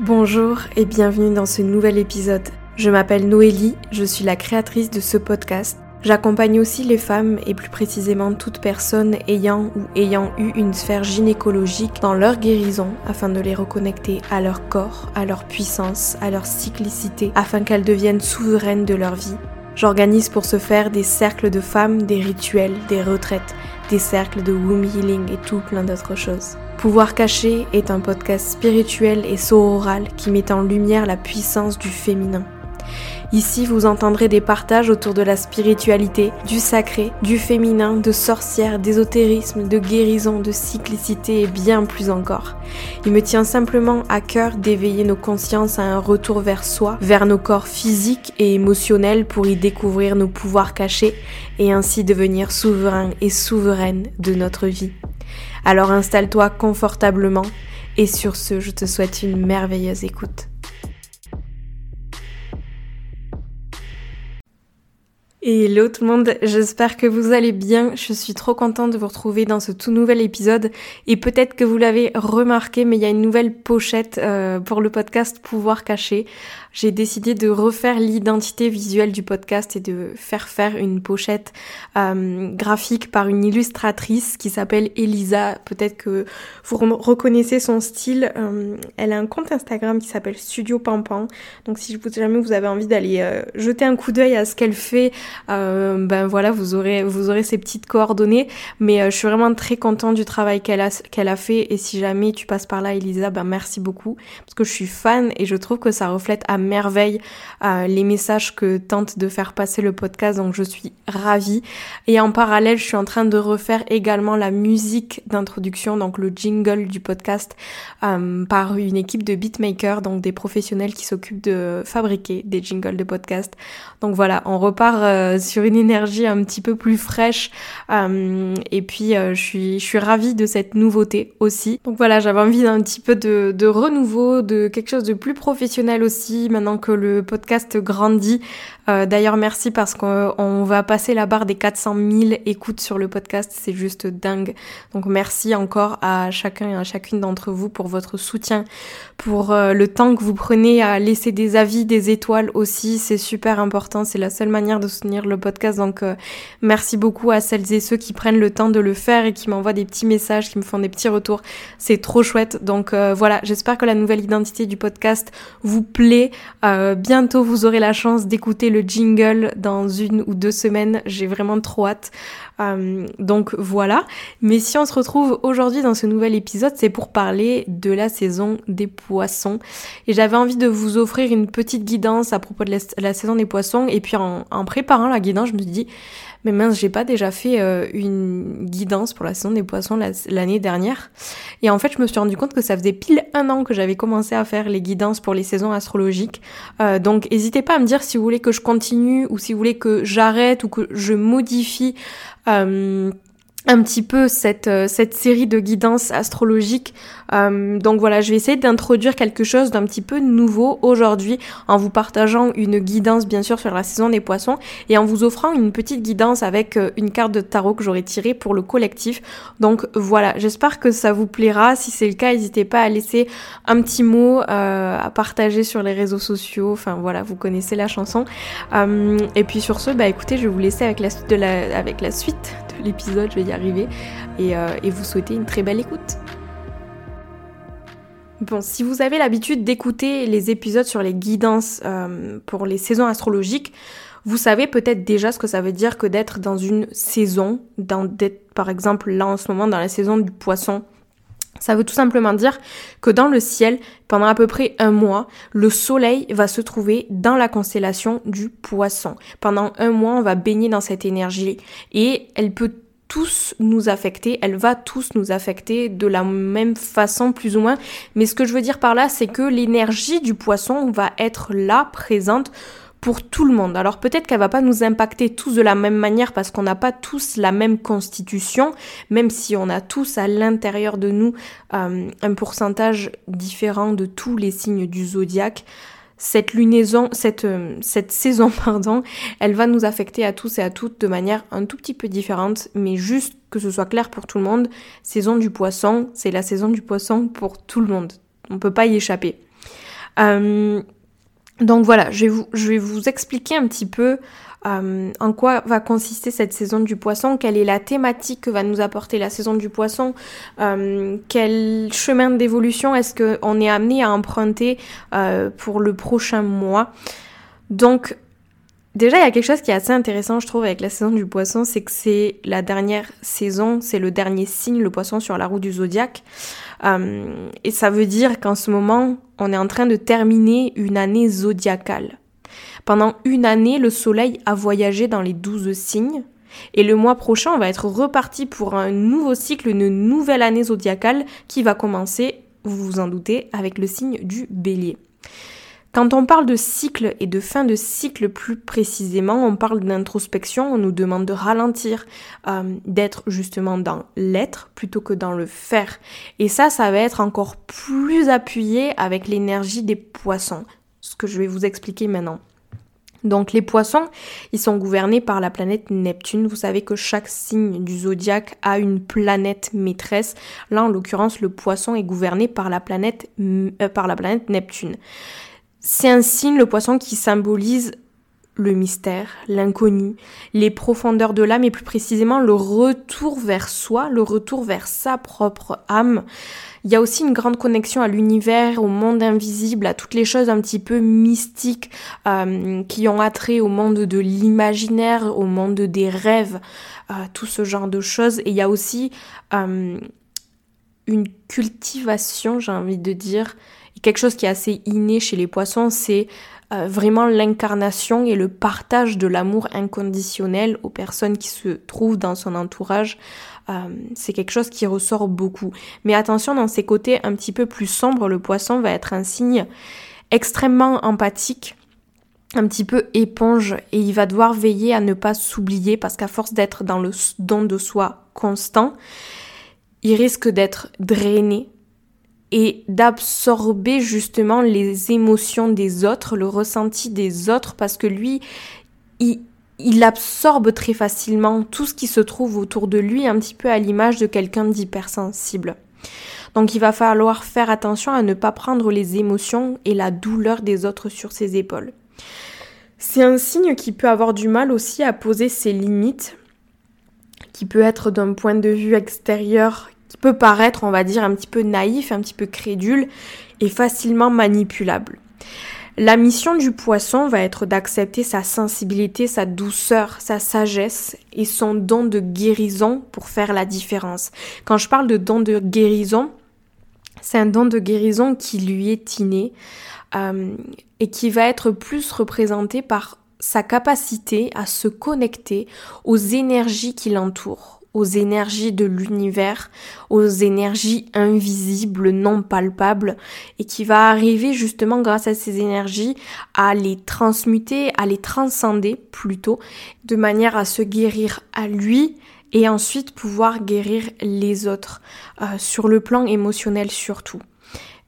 Bonjour et bienvenue dans ce nouvel épisode. Je m'appelle Noélie, je suis la créatrice de ce podcast. J'accompagne aussi les femmes et plus précisément toute personne ayant ou ayant eu une sphère gynécologique dans leur guérison afin de les reconnecter à leur corps, à leur puissance, à leur cyclicité afin qu'elles deviennent souveraines de leur vie. J'organise pour ce faire des cercles de femmes, des rituels, des retraites, des cercles de womb healing et tout plein d'autres choses. Pouvoir caché est un podcast spirituel et sororal qui met en lumière la puissance du féminin. Ici, vous entendrez des partages autour de la spiritualité, du sacré, du féminin, de sorcières, d'ésotérisme, de guérison, de cyclicité et bien plus encore. Il me tient simplement à cœur d'éveiller nos consciences à un retour vers soi, vers nos corps physiques et émotionnels pour y découvrir nos pouvoirs cachés et ainsi devenir souverain et souveraine de notre vie. Alors installe-toi confortablement et sur ce, je te souhaite une merveilleuse écoute. Hello tout le monde, j'espère que vous allez bien. Je suis trop contente de vous retrouver dans ce tout nouvel épisode. Et peut-être que vous l'avez remarqué, mais il y a une nouvelle pochette euh, pour le podcast Pouvoir caché j'ai décidé de refaire l'identité visuelle du podcast et de faire faire une pochette euh, graphique par une illustratrice qui s'appelle Elisa. Peut-être que vous reconnaissez son style. Euh, elle a un compte Instagram qui s'appelle Studio Pampan. Donc si jamais vous avez envie d'aller euh, jeter un coup d'œil à ce qu'elle fait, ben voilà, vous aurez vous aurez ses petites coordonnées. Mais je suis vraiment très contente du travail qu'elle a qu'elle a fait. Et si jamais tu passes par là, Elisa, ben merci beaucoup parce que je suis fan et je trouve que ça reflète à merveille euh, les messages que tente de faire passer le podcast, donc je suis ravie. Et en parallèle, je suis en train de refaire également la musique d'introduction, donc le jingle du podcast, euh, par une équipe de beatmakers, donc des professionnels qui s'occupent de fabriquer des jingles de podcast. Donc voilà, on repart euh, sur une énergie un petit peu plus fraîche. et puis je suis je ravie de cette nouveauté aussi. Donc voilà, j'avais envie d'un petit peu de renouveau, de quelque chose de plus professionnel aussi maintenant que le podcast grandit. Euh, d'ailleurs, merci parce qu'on va passer la barre des 400 000 écoutes sur le podcast. C'est juste dingue. Donc merci encore à chacun et à chacune d'entre vous pour votre soutien, pour euh, le temps que vous prenez à laisser des avis, des étoiles aussi. C'est super important. C'est la seule manière de soutenir le podcast. Donc euh, merci beaucoup à celles et ceux qui prennent le temps de le faire et qui m'envoient des petits messages, qui me font des petits retours. C'est trop chouette. Donc voilà, j'espère que la nouvelle identité du podcast vous plaît. Euh, bientôt, vous aurez la chance d'écouter le jingle dans une ou deux semaines. J'ai vraiment trop hâte. Euh, donc voilà. Mais si on se retrouve aujourd'hui dans ce nouvel épisode, c'est pour parler de la saison des poissons. Et j'avais envie de vous offrir une petite guidance à propos de la, saison des poissons. Et puis en, en préparant la guidance, je me suis dit, mais mince, j'ai pas déjà fait euh, une guidance pour la saison des poissons l'année dernière. Et en fait, je me suis rendu compte que ça faisait pile un an que j'avais commencé à faire les guidances pour les saisons astrologiques. Euh, donc, n'hésitez pas à me dire si vous voulez que je continue ou si vous voulez que j'arrête ou que je modifie. Euh, un petit peu cette, cette série de guidances astrologiques. Euh, donc voilà, je vais essayer d'introduire quelque chose d'un petit peu nouveau aujourd'hui en vous partageant une guidance bien sûr sur la saison des poissons et en vous offrant une petite guidance avec euh, une carte de tarot que j'aurais tirée pour le collectif. Donc voilà, j'espère que ça vous plaira. Si c'est le cas, n'hésitez pas à laisser un petit mot, à partager sur les réseaux sociaux. Enfin voilà, vous connaissez la chanson. et puis sur ce, bah écoutez, je vais vous laisser avec la suite de l'épisode, je vais y arriver, euh, et, vous souhaiter une très belle écoute. Bon, si vous avez l'habitude d'écouter les épisodes sur les guidances euh, pour les saisons astrologiques, vous savez peut-être déjà ce que ça veut dire que d'être dans une saison, d'être par exemple là en ce moment dans la saison du poisson, ça veut tout simplement dire que dans le ciel, pendant à peu près un mois, le soleil va se trouver dans la constellation du poisson. Pendant un mois, on va baigner dans cette énergie et elle peut tous nous affecter, elle va tous nous affecter de la même façon plus ou moins. Mais ce que je veux dire par là, c'est que l'énergie du poisson va être là, présente pour tout le monde. Alors peut-être qu'elle va pas nous impacter tous de la même manière parce qu'on n'a pas tous la même constitution, même si on a tous à l'intérieur de nous euh, un pourcentage différent de tous les signes du zodiaque. Cette lunaison, cette, euh, saison, pardon, elle va nous affecter à tous et à toutes de manière un tout petit peu différente, mais juste que ce soit clair pour tout le monde, saison du poisson, c'est la saison du poisson pour tout le monde. On peut pas y échapper. Donc voilà, je vais, vous, expliquer un petit peu euh, en quoi va consister cette saison du poisson, quelle est la thématique que va nous apporter la saison du poisson, euh, quel chemin d'évolution est-ce qu'on est amené à emprunter euh, pour le prochain mois. Donc déjà il y a quelque chose qui est assez intéressant je trouve avec la saison du poisson, c'est que c'est la dernière saison, c'est le dernier signe, le poisson sur la roue du zodiaque. et ça veut dire qu'en ce moment, on est en train de terminer une année zodiacale. Pendant une année, le Soleil a voyagé dans les douze signes. Et le mois prochain, on va être reparti pour un nouveau cycle, une nouvelle année zodiacale qui va commencer, vous vous en doutez, avec le signe du bélier. Quand on parle de cycle et de fin de cycle plus précisément, on parle d'introspection, on nous demande de ralentir, euh, d'être justement dans l'être plutôt que dans le faire. Et ça, ça va être encore plus appuyé avec l'énergie des poissons, ce que je vais vous expliquer maintenant. Donc les poissons, ils sont gouvernés par la planète Neptune. Vous savez que chaque signe du zodiaque a une planète maîtresse. Là, en l'occurrence, le poisson est gouverné par la planète, euh, par la planète Neptune. C'est un signe, le poisson, qui symbolise le mystère, l'inconnu, les profondeurs de l'âme et plus précisément le retour vers soi, le retour vers sa propre âme. Il y a aussi une grande connexion à l'univers, au monde invisible, à toutes les choses un petit peu mystiques euh, qui ont attrait au monde de l'imaginaire, au monde des rêves, euh, tout ce genre de choses. Et il y a aussi euh, une cultivation, j'ai envie de dire, quelque chose qui est assez inné chez les poissons, c'est vraiment l'incarnation et le partage de l'amour inconditionnel aux personnes qui se trouvent dans son entourage. Euh, c'est quelque chose qui ressort beaucoup. Mais attention, dans ces côtés un petit peu plus sombres, le poisson va être un signe extrêmement empathique un petit peu éponge et il va devoir veiller à ne pas s'oublier parce qu'à force d'être dans le don de soi constant, il risque d'être drainé et d'absorber justement les émotions des autres, le ressenti des autres parce que lui, il, absorbe très facilement tout ce qui se trouve autour de lui, un petit peu à l'image de quelqu'un d'hypersensible. Donc il va falloir faire attention à ne pas prendre les émotions et la douleur des autres sur ses épaules. C'est un signe qui peut avoir du mal aussi à poser ses limites, qui peut être d'un point de vue extérieur, peut paraître, on va dire, un petit peu naïf, un petit peu crédule et facilement manipulable. La mission du poisson va être d'accepter sa sensibilité, sa douceur, sa sagesse et son don de guérison pour faire la différence. Quand je parle de don de guérison, c'est un don de guérison qui lui est inné euh, et qui va être plus représenté par sa capacité à se connecter aux énergies qui l'entourent, aux énergies de l'univers, aux énergies invisibles, non palpables, et qui va arriver justement grâce à ces énergies à les transmuter, à les transcender plutôt, de manière à se guérir à lui et ensuite pouvoir guérir les autres, euh, sur le plan émotionnel surtout.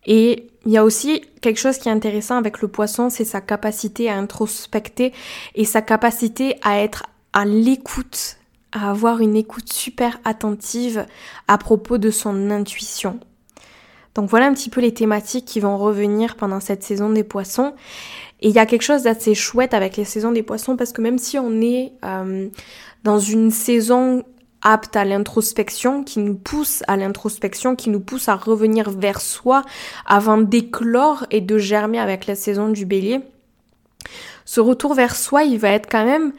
Et il y a aussi quelque chose qui est intéressant avec le poisson, c'est sa capacité à introspecter et sa capacité à être à l'écoute à avoir une écoute super attentive à propos de son intuition. Donc voilà un petit peu les thématiques qui vont revenir pendant cette saison des poissons. Et il y a quelque chose d'assez chouette avec les saisons des poissons parce que même si on est euh, dans une saison apte à l'introspection, qui nous pousse à l'introspection, qui nous pousse à revenir vers soi avant d'éclore et de germer avec la saison du bélier, ce retour vers soi, il va être quand même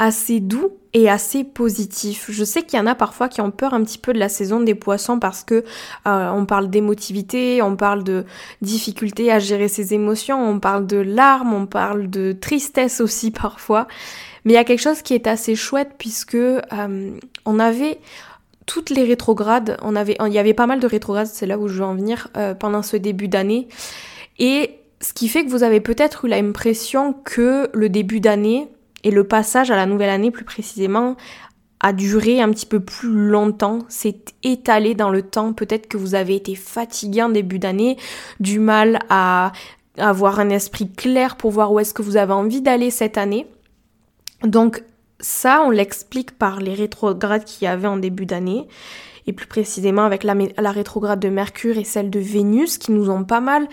assez doux et assez positif. Je sais qu'il y en a parfois qui ont peur un petit peu de la saison des poissons parce que euh, on parle d'émotivité, on parle de difficulté à gérer ses émotions, on parle de larmes, on parle de tristesse aussi parfois. Mais il y a quelque chose qui est assez chouette puisque euh, on avait toutes les rétrogrades, on avait, il y avait pas mal de rétrogrades, c'est là où je veux en venir euh, pendant ce début d'année. Et ce qui fait que vous avez peut-être eu l'impression que le début d'année, et le passage à la nouvelle année plus précisément a duré un petit peu plus longtemps, s'est étalé dans le temps. Peut-être que vous avez été fatigué en début d'année, du mal à avoir un esprit clair pour voir où est-ce que vous avez envie d'aller cette année. Donc ça, on l'explique par les rétrogrades qu'il y avait en début d'année, et plus précisément avec la, rétrograde de Mercure et celle de Vénus, qui nous ont pas mal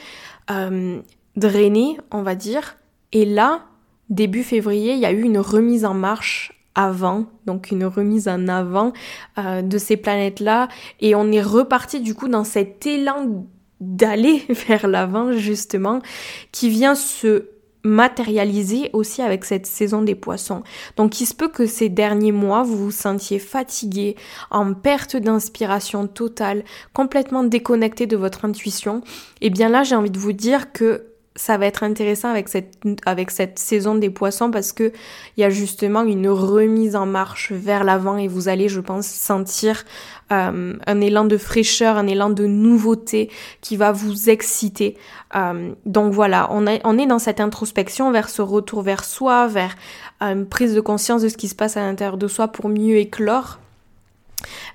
euh, drainé, on va dire. Et là, début février, il y a eu une remise en marche avant, donc une remise en avant euh, de ces planètes-là. Et on est reparti du coup dans cet élan d'aller vers l'avant justement, qui vient se matérialiser aussi avec cette saison des poissons. Donc il se peut que ces derniers mois, vous vous sentiez fatigué, en perte d'inspiration totale, complètement déconnecté de votre intuition. Et eh bien là, j'ai envie de vous dire que ça va être intéressant avec cette, avec cette saison des poissons parce que il y a justement une remise en marche vers l'avant et vous allez, je pense, sentir euh, un élan de fraîcheur, un élan de nouveauté qui va vous exciter. Euh, donc voilà, on, on est dans cette introspection vers ce retour vers soi, vers une prise de conscience de ce qui se passe à l'intérieur de soi pour mieux éclore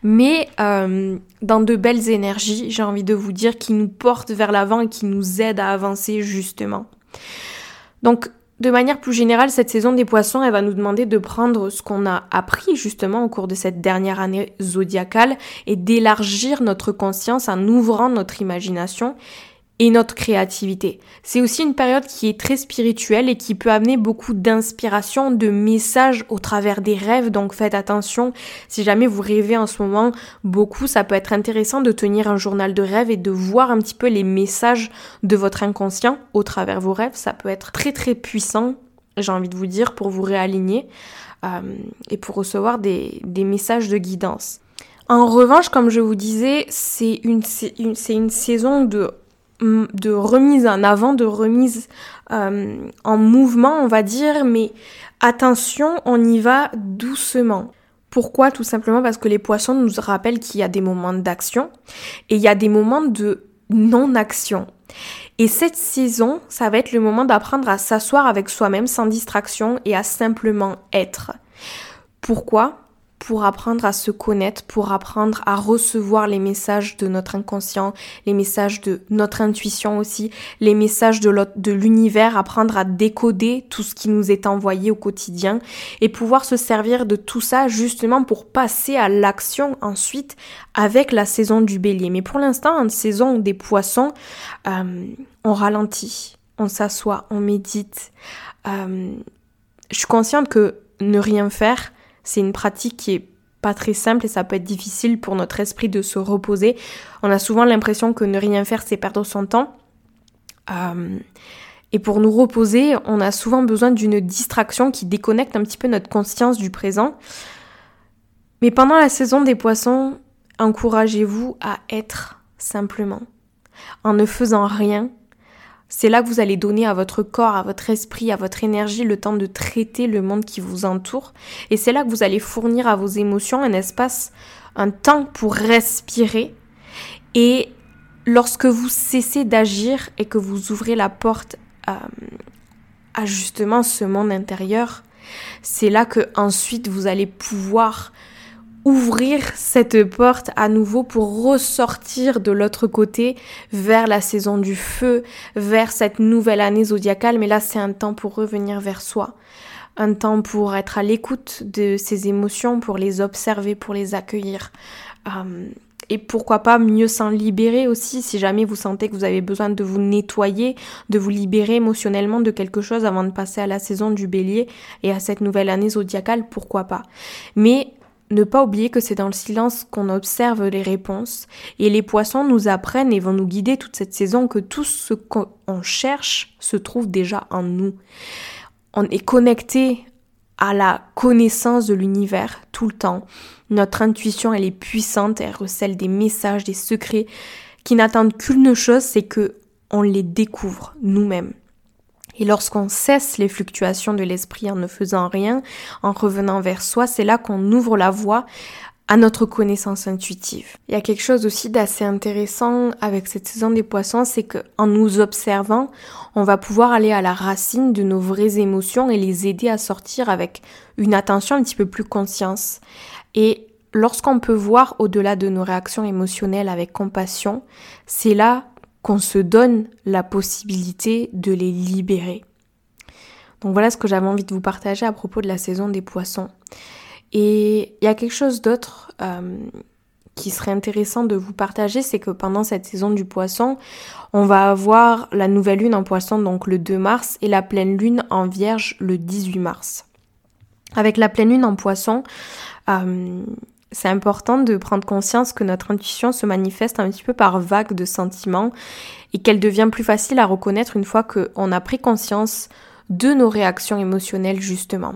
mais euh, dans de belles énergies, j'ai envie de vous dire, qui nous portent vers l'avant et qui nous aident à avancer justement. Donc, de manière plus générale, cette saison des poissons, elle va nous demander de prendre ce qu'on a appris justement au cours de cette dernière année zodiacale et d'élargir notre conscience en ouvrant notre imagination et notre créativité. C'est aussi une période qui est très spirituelle et qui peut amener beaucoup d'inspiration, de messages au travers des rêves. Donc faites attention, si jamais vous rêvez en ce moment beaucoup, ça peut être intéressant de tenir un journal de rêve et de voir un petit peu les messages de votre inconscient au travers vos rêves. Ça peut être très très puissant, j'ai envie de vous dire, pour vous réaligner euh, et pour recevoir des, messages de guidance. En revanche, comme je vous disais, c'est une saison de de remise en avant, de remise euh, en mouvement, on va dire, mais attention, on y va doucement. Pourquoi? Tout simplement parce que les poissons nous rappellent qu'il y a des moments d'action et il y a des moments de non-action. Et cette saison, ça va être le moment d'apprendre à s'asseoir avec soi-même sans distraction et à simplement être. Pourquoi? Pour apprendre à se connaître, pour apprendre à recevoir les messages de notre inconscient, les messages de notre intuition aussi, les messages de l'univers, apprendre à décoder tout ce qui nous est envoyé au quotidien et pouvoir se servir de tout ça justement pour passer à l'action ensuite avec la saison du bélier. Mais pour l'instant, en saison des poissons, euh, on ralentit, on s'assoit, on médite. Euh, je suis consciente que ne rien faire, c'est une pratique qui est pas très simple et ça peut être difficile pour notre esprit de se reposer. On a souvent l'impression que ne rien faire, c'est perdre son temps. Euh, et pour nous reposer, on a souvent besoin d'une distraction qui déconnecte un petit peu notre conscience du présent. Mais pendant la saison des poissons, encouragez-vous à être simplement, en ne faisant rien, c'est là que vous allez donner à votre corps, à votre esprit, à votre énergie le temps de traiter le monde qui vous entoure. Et c'est là que vous allez fournir à vos émotions un espace, un temps pour respirer. Et lorsque vous cessez d'agir et que vous ouvrez la porte euh, à justement ce monde intérieur, c'est là que ensuite vous allez pouvoir ouvrir cette porte à nouveau pour ressortir de l'autre côté vers la saison du feu, vers cette nouvelle année zodiacale. Mais là, c'est un temps pour revenir vers soi, un temps pour être à l'écoute de ses émotions, pour les observer, pour les accueillir. Euh, et pourquoi pas mieux s'en libérer aussi si jamais vous sentez que vous avez besoin de vous nettoyer, de vous libérer émotionnellement de quelque chose avant de passer à la saison du bélier et à cette nouvelle année zodiacale, pourquoi pas. Mais ne pas oublier que c'est dans le silence qu'on observe les réponses et les poissons nous apprennent et vont nous guider toute cette saison que tout ce qu'on cherche se trouve déjà en nous. On est connecté à la connaissance de l'univers tout le temps. Notre intuition, elle est puissante, elle recèle des messages, des secrets qui n'attendent qu'une chose, c'est que on les découvre nous-mêmes. Et lorsqu'on cesse les fluctuations de l'esprit en ne faisant rien, en revenant vers soi, c'est là qu'on ouvre la voie à notre connaissance intuitive. Il y a quelque chose aussi d'assez intéressant avec cette saison des poissons, c'est qu'en nous observant, on va pouvoir aller à la racine de nos vraies émotions et les aider à sortir avec une attention un petit peu plus conscience. Et lorsqu'on peut voir au-delà de nos réactions émotionnelles avec compassion, c'est là qu'on se donne la possibilité de les libérer. Donc voilà ce que j'avais envie de vous partager à propos de la saison des poissons. Et il y a quelque chose d'autre euh, qui serait intéressant de vous partager, c'est que pendant cette saison du poisson, on va avoir la nouvelle lune en poisson donc le 2 mars et la pleine lune en vierge le 18 mars. Avec la pleine lune en poisson, euh, c'est important de prendre conscience que notre intuition se manifeste un petit peu par vagues de sentiments et qu'elle devient plus facile à reconnaître une fois qu'on a pris conscience de nos réactions émotionnelles justement.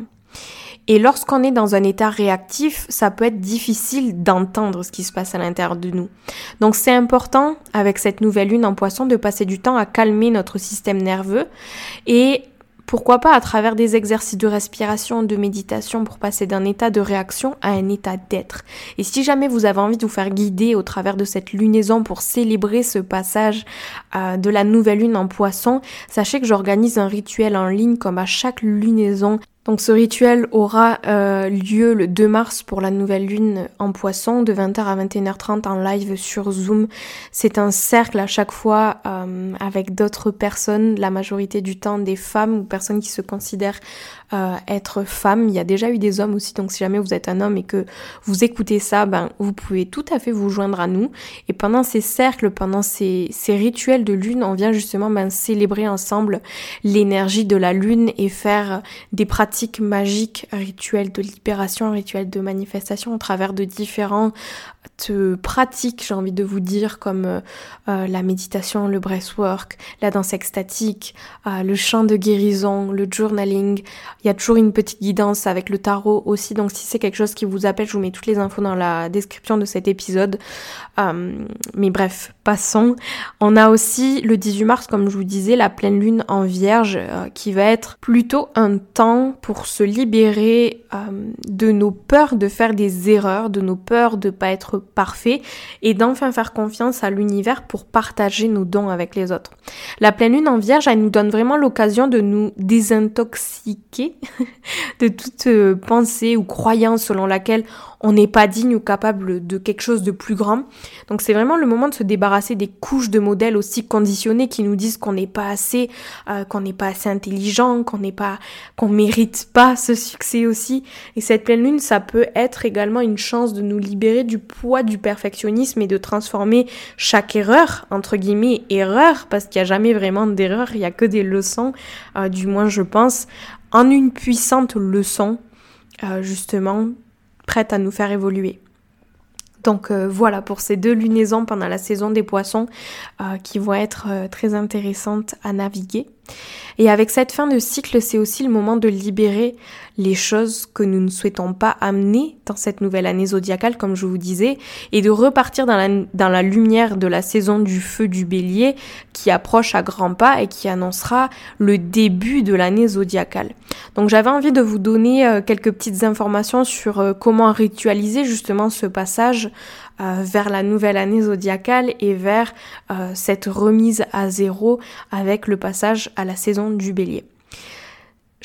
Et lorsqu'on est dans un état réactif, ça peut être difficile d'entendre ce qui se passe à l'intérieur de nous. Donc c'est important, avec cette nouvelle lune en poisson, de passer du temps à calmer notre système nerveux et pourquoi pas à travers des exercices de respiration, de méditation pour passer d'un état de réaction à un état d'être. Et si jamais vous avez envie de vous faire guider au travers de cette lunaison pour célébrer ce passage euh, de la nouvelle lune en poisson, sachez que j'organise un rituel en ligne comme à chaque lunaison donc ce rituel aura euh, lieu le 2 mars pour la nouvelle lune en poisson de 20h à 21h30 en live sur Zoom. C'est un cercle à chaque fois euh, avec d'autres personnes, la majorité du temps des femmes ou personnes qui se considèrent euh, être femme. Il y a déjà eu des hommes aussi, donc si jamais vous êtes un homme et que vous écoutez ça, ben vous pouvez tout à fait vous joindre à nous. Et pendant ces cercles, pendant ces, ces rituels de lune, on vient justement ben, célébrer ensemble l'énergie de la lune et faire des pratiques magiques, rituels de libération, rituels de manifestation au travers de différents pratiques, j'ai envie de vous dire, comme euh, euh, la méditation, le breathwork, la danse extatique, euh, le chant de guérison, le journaling. Il y a toujours une petite guidance avec le tarot aussi, donc si c'est quelque chose qui vous appelle, je vous mets toutes les infos dans la description de cet épisode. mais bref, passons. On a aussi le 18 mars, comme je vous disais, la pleine lune en vierge, qui va être plutôt un temps pour se libérer de nos peurs de faire des erreurs, de nos peurs de pas être parfait et d'enfin faire confiance à l'univers pour partager nos dons avec les autres. La pleine lune en vierge, elle nous donne vraiment l'occasion de nous désintoxiquer de toute euh, pensée ou croyance selon laquelle on n'est pas digne ou capable de quelque chose de plus grand. Donc c'est vraiment le moment de se débarrasser des couches de modèles aussi conditionnés qui nous disent qu'on n'est pas assez, euh, qu'on n'est pas assez intelligent, qu'on n'est pas, qu'on mérite pas ce succès aussi. Et cette pleine lune, ça peut être également une chance de nous libérer du poids du perfectionnisme et de transformer chaque erreur, entre guillemets, erreur, parce qu'il n'y a jamais vraiment d'erreur, il n'y a que des leçons, euh, du moins je pense, en une puissante leçon, euh, justement, prête à nous faire évoluer. Donc euh, voilà pour ces deux lunaisons pendant la saison des poissons euh, qui vont être euh, très intéressantes à naviguer. Et avec cette fin de cycle, c'est aussi le moment de libérer les choses que nous ne souhaitons pas amener dans cette nouvelle année zodiacale, comme je vous disais, et de repartir dans la, lumière de la saison du feu du bélier qui approche à grands pas et qui annoncera le début de l'année zodiacale. Donc j'avais envie de vous donner euh, quelques petites informations sur euh, comment ritualiser justement ce passage euh, vers la nouvelle année zodiacale et vers cette remise à zéro avec le passage à la saison du bélier.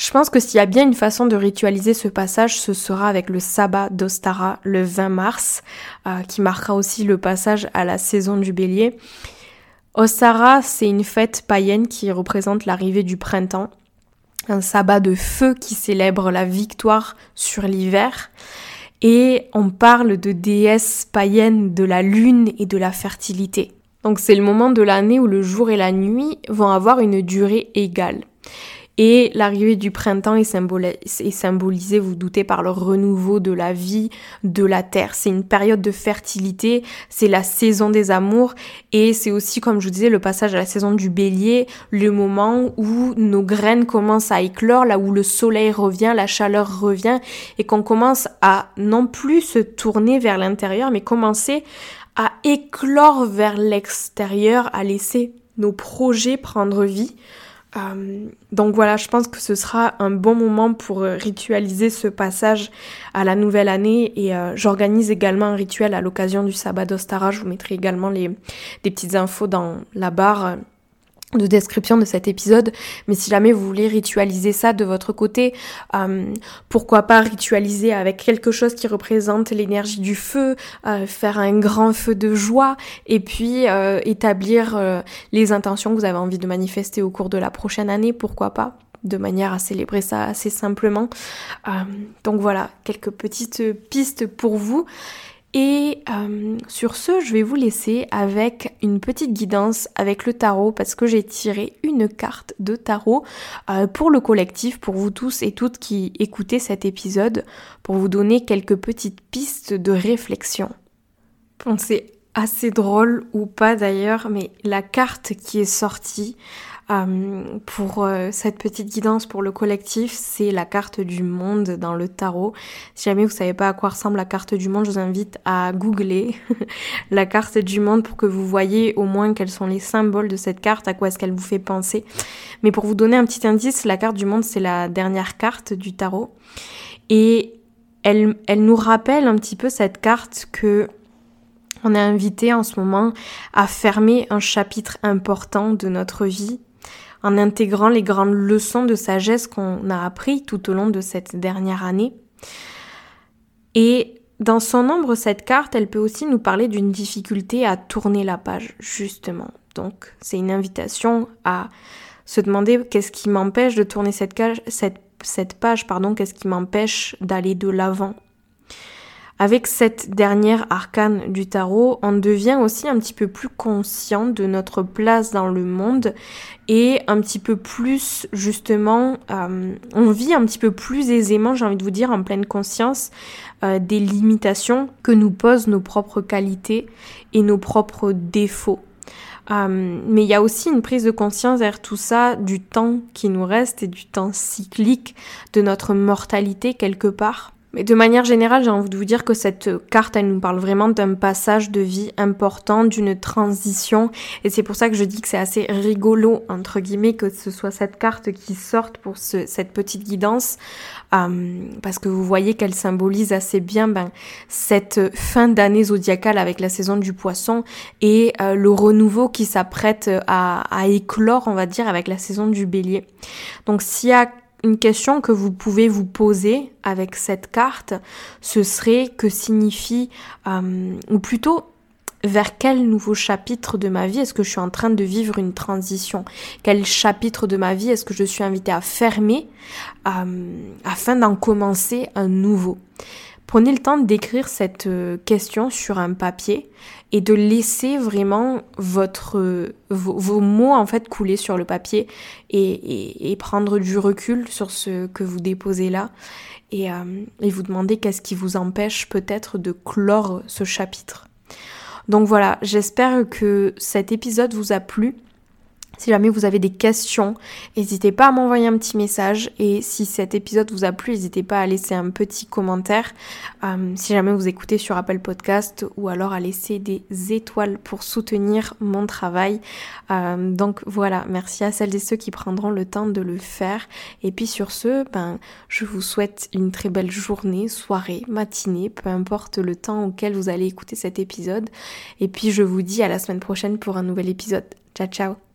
Je pense que s'il y a bien une façon de ritualiser ce passage, ce sera avec le sabbat d'Ostara le 20 mars, qui marquera aussi le passage à la saison du bélier. Ostara, c'est une fête païenne qui représente l'arrivée du printemps un sabbat de feu qui célèbre la victoire sur l'hiver. Et on parle de déesse païenne de la lune et de la fertilité. Donc c'est le moment de l'année où le jour et la nuit vont avoir une durée égale. Et l'arrivée du printemps est, symbolisée, vous doutez, par le renouveau de la vie, de la terre. C'est une période de fertilité, c'est la saison des amours et c'est aussi, comme je vous disais, le passage à la saison du bélier, le moment où nos graines commencent à éclore, là où le soleil revient, la chaleur revient et qu'on commence à non plus se tourner vers l'intérieur, mais commencer à éclore vers l'extérieur, à laisser nos projets prendre vie. Euh, donc voilà, je pense que ce sera un bon moment pour euh, ritualiser ce passage à la nouvelle année et euh, j'organise également un rituel à l'occasion du sabbat d'Ostara. Je vous mettrai également les, des petites infos dans la barre de description de cet épisode, mais si jamais vous voulez ritualiser ça de votre côté, euh, pourquoi pas ritualiser avec quelque chose qui représente l'énergie du feu, euh, faire un grand feu de joie, et puis euh, établir les intentions que vous avez envie de manifester au cours de la prochaine année, pourquoi pas de manière à célébrer ça assez simplement. donc voilà, quelques petites pistes pour vous. Et euh, sur ce, je vais vous laisser avec une petite guidance avec le tarot parce que j'ai tiré une carte de tarot euh, pour le collectif, pour vous tous et toutes qui écoutez cet épisode, pour vous donner quelques petites pistes de réflexion. c'est assez drôle ou pas d'ailleurs, mais la carte qui est sortie pour euh, cette petite guidance pour le collectif, c'est la carte du monde dans le tarot. Si jamais vous savez pas à quoi ressemble la carte du monde, je vous invite à googler la carte du monde pour que vous voyez au moins quels sont les symboles de cette carte, à quoi est-ce qu'elle vous fait penser. Mais pour vous donner un petit indice, la carte du monde, c'est la dernière carte du tarot. Et elle, elle nous rappelle un petit peu cette carte que on est invité en ce moment à fermer un chapitre important de notre vie en intégrant les grandes leçons de sagesse qu'on a appris tout au long de cette dernière année. Et dans son ombre, cette carte, elle peut aussi nous parler d'une difficulté à tourner la page, justement. Donc, c'est une invitation à se demander qu'est-ce qui m'empêche de tourner cette, cette, cette page, pardon, qu'est-ce qui m'empêche d'aller de l'avant, avec cette dernière arcane du tarot, on devient aussi un petit peu plus conscient de notre place dans le monde et un petit peu plus justement, euh, on vit un petit peu plus aisément, j'ai envie de vous dire, en pleine conscience euh, des limitations que nous posent nos propres qualités et nos propres défauts. Euh, mais il y a aussi une prise de conscience vers tout ça du temps qui nous reste et du temps cyclique de notre mortalité quelque part. Mais de manière générale, j'ai envie de vous dire que cette carte, elle nous parle vraiment d'un passage de vie important, d'une transition. Et c'est pour ça que je dis que c'est assez rigolo, entre guillemets, que ce soit cette carte qui sorte pour cette petite guidance. Euh, parce que vous voyez qu'elle symbolise assez bien ben, cette fin d'année zodiacale avec la saison du poisson et euh, le renouveau qui s'apprête à, à éclore, on va dire, avec la saison du bélier. Donc s'il y a une question que vous pouvez vous poser avec cette carte, ce serait que signifie, euh, ou plutôt vers quel nouveau chapitre de ma vie est-ce que je suis en train de vivre une transition? Quel chapitre de ma vie est-ce que je suis invitée à fermer euh, afin d'en commencer un nouveau? Prenez le temps d'écrire cette euh, question sur un papier et de laisser vraiment votre vos, mots en fait couler sur le papier et, et, prendre du recul sur ce que vous déposez là et, euh, et vous demander qu'est-ce qui vous empêche peut-être de clore ce chapitre. Donc voilà, j'espère que cet épisode vous a plu. Si jamais vous avez des questions, n'hésitez pas à m'envoyer un petit message. Et si cet épisode vous a plu, n'hésitez pas à laisser un petit commentaire. Euh, si jamais vous écoutez sur Apple Podcast ou alors à laisser des étoiles pour soutenir mon travail. Euh, donc voilà, merci à celles et ceux qui prendront le temps de le faire. Et puis sur ce, ben, je vous souhaite une très belle journée, soirée, matinée, peu importe le temps auquel vous allez écouter cet épisode. Et puis je vous dis à la semaine prochaine pour un nouvel épisode. Ciao ciao